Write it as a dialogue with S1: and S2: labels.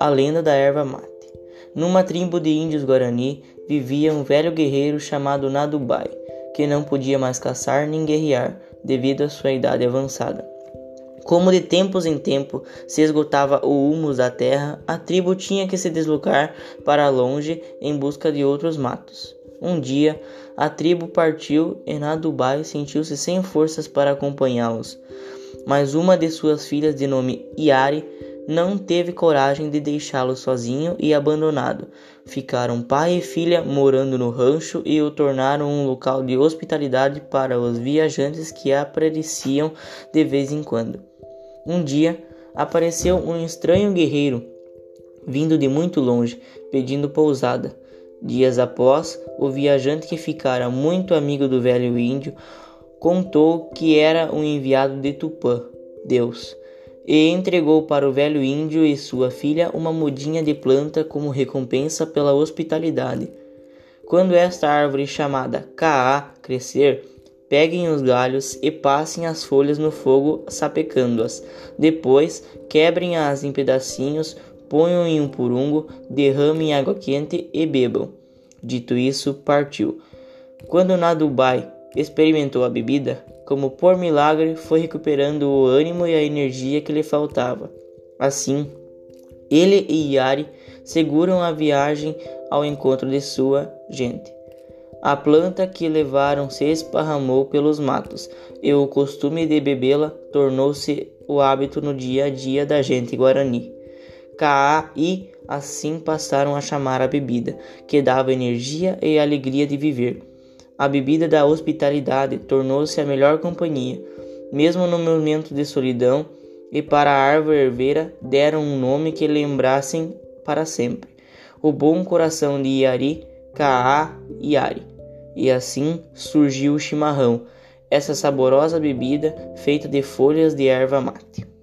S1: A lenda da erva mate. Numa tribo de índios guarani vivia um velho guerreiro chamado Nadubai, que não podia mais caçar nem guerrear devido à sua idade avançada. Como de tempos em tempo se esgotava o humus da terra, a tribo tinha que se deslocar para longe em busca de outros matos. Um dia, a tribo partiu e Nadubai sentiu-se sem forças para acompanhá-los. Mas uma de suas filhas, de nome Iari, não teve coragem de deixá-lo sozinho e abandonado. Ficaram pai e filha morando no rancho e o tornaram um local de hospitalidade para os viajantes que apareciam de vez em quando. Um dia apareceu um estranho guerreiro vindo de muito longe, pedindo pousada. Dias após, o viajante que ficara muito amigo do velho índio contou que era um enviado de Tupã, Deus e entregou para o velho índio e sua filha uma mudinha de planta como recompensa pela hospitalidade. Quando esta árvore chamada Caá crescer, peguem os galhos e passem as folhas no fogo sapecando-as. Depois, quebrem-as em pedacinhos, ponham em um purungo, derramem água quente e bebam. Dito isso, partiu. Quando Nadubai experimentou a bebida, como por milagre, foi recuperando o ânimo e a energia que lhe faltava. Assim, ele e Yari seguram a viagem ao encontro de sua gente. A planta que levaram se esparramou pelos matos, e o costume de bebê-la tornou-se o hábito no dia a dia da gente guarani. Kaa e assim passaram a chamar a bebida, que dava energia e alegria de viver. A bebida da hospitalidade tornou-se a melhor companhia, mesmo no momento de solidão, e para a árvore herveira deram um nome que lembrassem para sempre: o bom coração de Iari, Kaa Iari. E assim surgiu o chimarrão, essa saborosa bebida feita de folhas de erva mate.